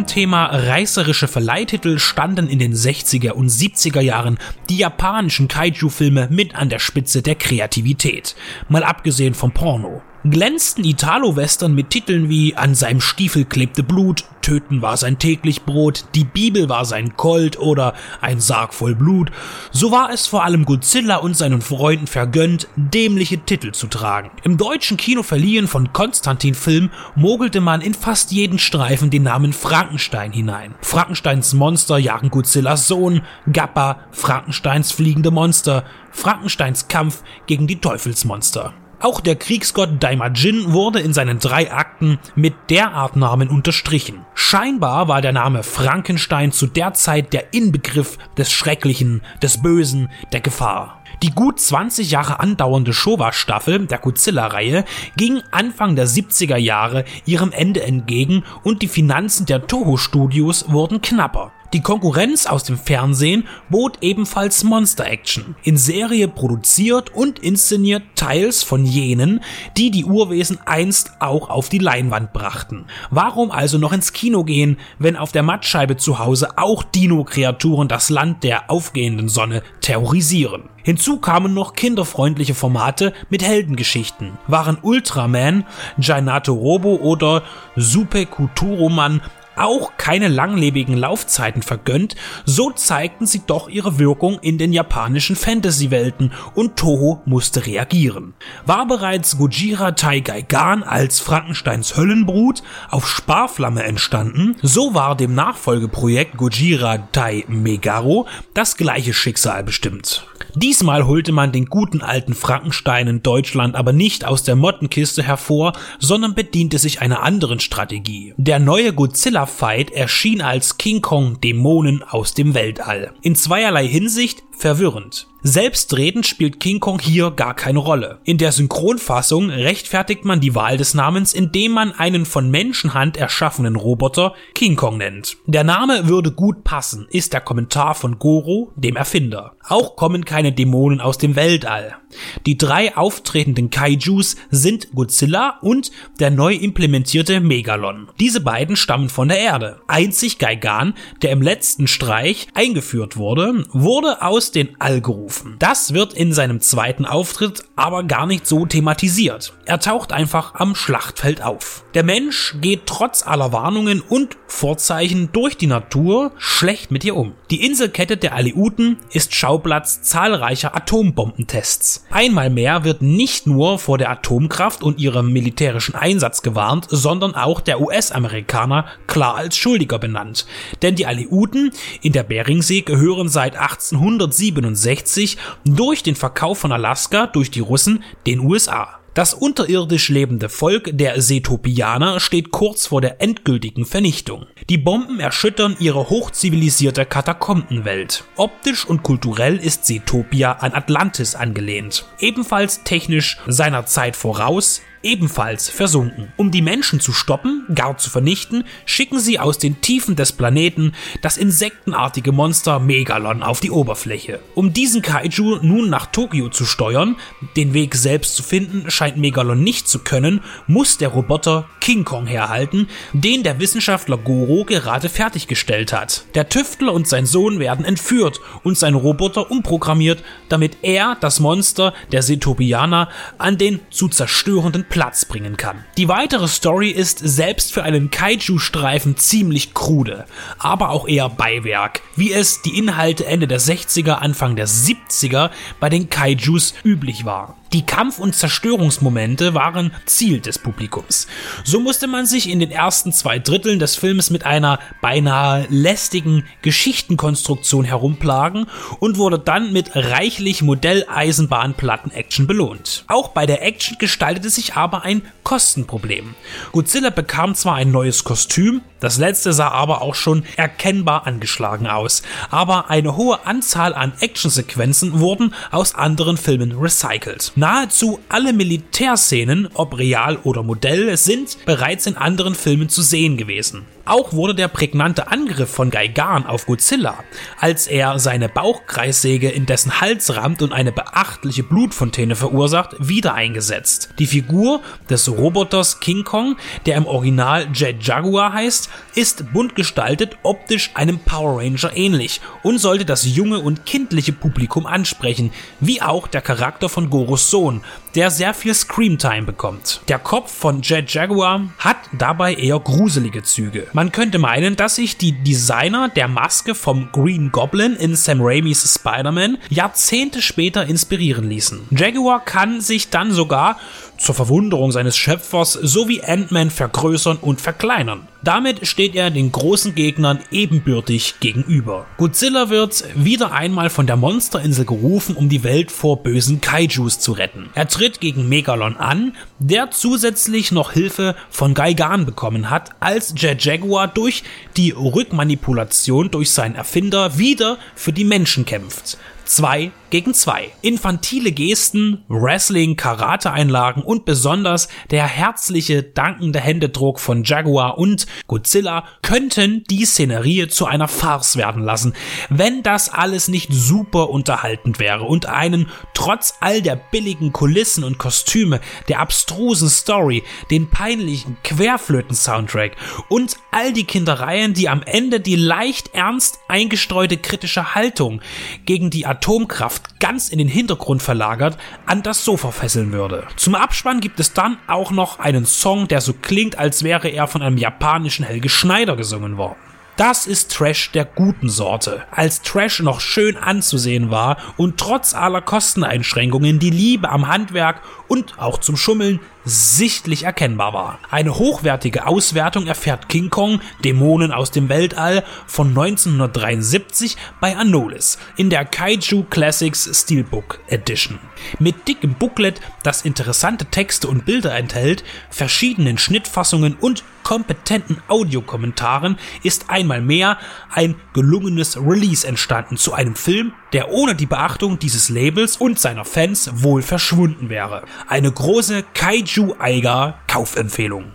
Beim Thema reißerische Verleihtitel standen in den 60er und 70er Jahren die japanischen Kaiju-Filme mit an der Spitze der Kreativität, mal abgesehen vom Porno glänzten Italo-Western mit Titeln wie An seinem Stiefel klebte Blut, Töten war sein täglich Brot, Die Bibel war sein Colt oder Ein Sarg voll Blut, so war es vor allem Godzilla und seinen Freunden vergönnt, dämliche Titel zu tragen. Im deutschen Kino verliehen von Konstantin Film mogelte man in fast jeden Streifen den Namen Frankenstein hinein. Frankensteins Monster jagen Godzillas Sohn, Gappa, Frankensteins fliegende Monster, Frankensteins Kampf gegen die Teufelsmonster. Auch der Kriegsgott Daimajin wurde in seinen drei Akten mit derart Namen unterstrichen. Scheinbar war der Name Frankenstein zu der Zeit der Inbegriff des Schrecklichen, des Bösen, der Gefahr. Die gut 20 Jahre andauernde Showa-Staffel der Godzilla-Reihe ging Anfang der 70er Jahre ihrem Ende entgegen und die Finanzen der Toho-Studios wurden knapper. Die Konkurrenz aus dem Fernsehen bot ebenfalls Monster Action, in Serie produziert und inszeniert teils von jenen, die die Urwesen einst auch auf die Leinwand brachten. Warum also noch ins Kino gehen, wenn auf der Mattscheibe zu Hause auch Dino-Kreaturen das Land der aufgehenden Sonne terrorisieren? Hinzu kamen noch kinderfreundliche Formate mit Heldengeschichten. Waren Ultraman, Jainato Robo oder Supe Kuturoman auch keine langlebigen Laufzeiten vergönnt, so zeigten sie doch ihre Wirkung in den japanischen Fantasy-Welten und Toho musste reagieren. War bereits Gojira Taigaigan als Frankensteins Höllenbrut auf Sparflamme entstanden, so war dem Nachfolgeprojekt Gojira Tai Megaro das gleiche Schicksal bestimmt. Diesmal holte man den guten alten Frankenstein in Deutschland aber nicht aus der Mottenkiste hervor, sondern bediente sich einer anderen Strategie. Der neue Godzilla-Fight erschien als King Kong Dämonen aus dem Weltall. In zweierlei Hinsicht verwirrend. Selbstredend spielt King Kong hier gar keine Rolle. In der Synchronfassung rechtfertigt man die Wahl des Namens, indem man einen von Menschenhand erschaffenen Roboter King Kong nennt. Der Name würde gut passen, ist der Kommentar von Goro, dem Erfinder. Auch kommen keine Dämonen aus dem Weltall. Die drei auftretenden Kaijus sind Godzilla und der neu implementierte Megalon. Diese beiden stammen von der Erde. Einzig Gaigan, der im letzten Streich eingeführt wurde, wurde aus den All gerufen. Das wird in seinem zweiten Auftritt aber gar nicht so thematisiert. Er taucht einfach am Schlachtfeld auf. Der Mensch geht trotz aller Warnungen und Vorzeichen durch die Natur schlecht mit ihr um. Die Inselkette der Aleuten ist Schauplatz zahlreicher Atombombentests. Einmal mehr wird nicht nur vor der Atomkraft und ihrem militärischen Einsatz gewarnt, sondern auch der US-Amerikaner klar als Schuldiger benannt. Denn die Aleuten in der Beringsee gehören seit 1867 durch den Verkauf von Alaska durch die Russen den USA. Das unterirdisch lebende Volk der Setopianer steht kurz vor der endgültigen Vernichtung. Die Bomben erschüttern ihre hochzivilisierte Katakombenwelt. Optisch und kulturell ist Setopia an Atlantis angelehnt. Ebenfalls technisch seiner Zeit voraus, ebenfalls versunken. Um die Menschen zu stoppen, gar zu vernichten, schicken sie aus den Tiefen des Planeten das insektenartige Monster Megalon auf die Oberfläche. Um diesen Kaiju nun nach Tokio zu steuern, den Weg selbst zu finden scheint Megalon nicht zu können, muss der Roboter King Kong herhalten, den der Wissenschaftler Goro gerade fertiggestellt hat. Der Tüftler und sein Sohn werden entführt und sein Roboter umprogrammiert, damit er das Monster der Setopianer an den zu zerstörenden Platz bringen kann. Die weitere Story ist selbst für einen Kaiju-Streifen ziemlich krude, aber auch eher Beiwerk, wie es die Inhalte Ende der 60er, Anfang der 70er bei den Kaijus üblich war. Die Kampf- und Zerstörungsmomente waren Ziel des Publikums. So musste man sich in den ersten zwei Dritteln des Films mit einer beinahe lästigen Geschichtenkonstruktion herumplagen und wurde dann mit reichlich Modelleisenbahnplatten-Action belohnt. Auch bei der Action gestaltete sich aber ein Kostenproblem. Godzilla bekam zwar ein neues Kostüm, das letzte sah aber auch schon erkennbar angeschlagen aus, aber eine hohe Anzahl an Actionsequenzen wurden aus anderen Filmen recycelt. Nahezu alle Militärszenen, ob real oder Modell, sind bereits in anderen Filmen zu sehen gewesen. Auch wurde der prägnante Angriff von Gaigan auf Godzilla, als er seine Bauchkreissäge in dessen Hals rammt und eine beachtliche Blutfontäne verursacht, wieder eingesetzt. Die Figur des Roboters King Kong, der im Original Jet Jaguar heißt, ist bunt gestaltet, optisch einem Power Ranger ähnlich und sollte das junge und kindliche Publikum ansprechen, wie auch der Charakter von Goros Sohn, der sehr viel Screamtime bekommt. Der Kopf von Jet Jaguar hat dabei eher gruselige Züge. Man könnte meinen, dass sich die Designer der Maske vom Green Goblin in Sam Raimis Spider-Man Jahrzehnte später inspirieren ließen. Jaguar kann sich dann sogar zur Verwunderung seines Schöpfers sowie Ant-Man vergrößern und verkleinern. Damit steht er den großen Gegnern ebenbürtig gegenüber. Godzilla wird wieder einmal von der Monsterinsel gerufen, um die Welt vor bösen Kaijus zu retten. Er tritt gegen Megalon an, der zusätzlich noch Hilfe von Gaigan bekommen hat, als Jet Jaguar durch die Rückmanipulation durch seinen Erfinder wieder für die Menschen kämpft. 2 gegen 2. Infantile Gesten, Wrestling, Karate-Einlagen und besonders der herzliche, dankende Händedruck von Jaguar und Godzilla könnten die Szenerie zu einer Farce werden lassen, wenn das alles nicht super unterhaltend wäre und einen trotz all der billigen Kulissen und Kostüme, der abstrusen Story, den peinlichen Querflöten-Soundtrack und all die Kindereien, die am Ende die leicht ernst eingestreute kritische Haltung gegen die Atomkraft ganz in den Hintergrund verlagert, an das Sofa fesseln würde. Zum Abspann gibt es dann auch noch einen Song, der so klingt, als wäre er von einem japanischen Helge Schneider gesungen worden. Das ist Trash der guten Sorte. Als Trash noch schön anzusehen war und trotz aller Kosteneinschränkungen die Liebe am Handwerk und auch zum Schummeln sichtlich erkennbar war. Eine hochwertige Auswertung erfährt King Kong Dämonen aus dem Weltall von 1973 bei Anolis in der Kaiju Classics Steelbook Edition. Mit dickem Booklet, das interessante Texte und Bilder enthält, verschiedenen Schnittfassungen und kompetenten Audiokommentaren ist einmal mehr ein gelungenes Release entstanden zu einem Film, der ohne die Beachtung dieses Labels und seiner Fans wohl verschwunden wäre. Eine große Kaiju-Eiger Kaufempfehlung.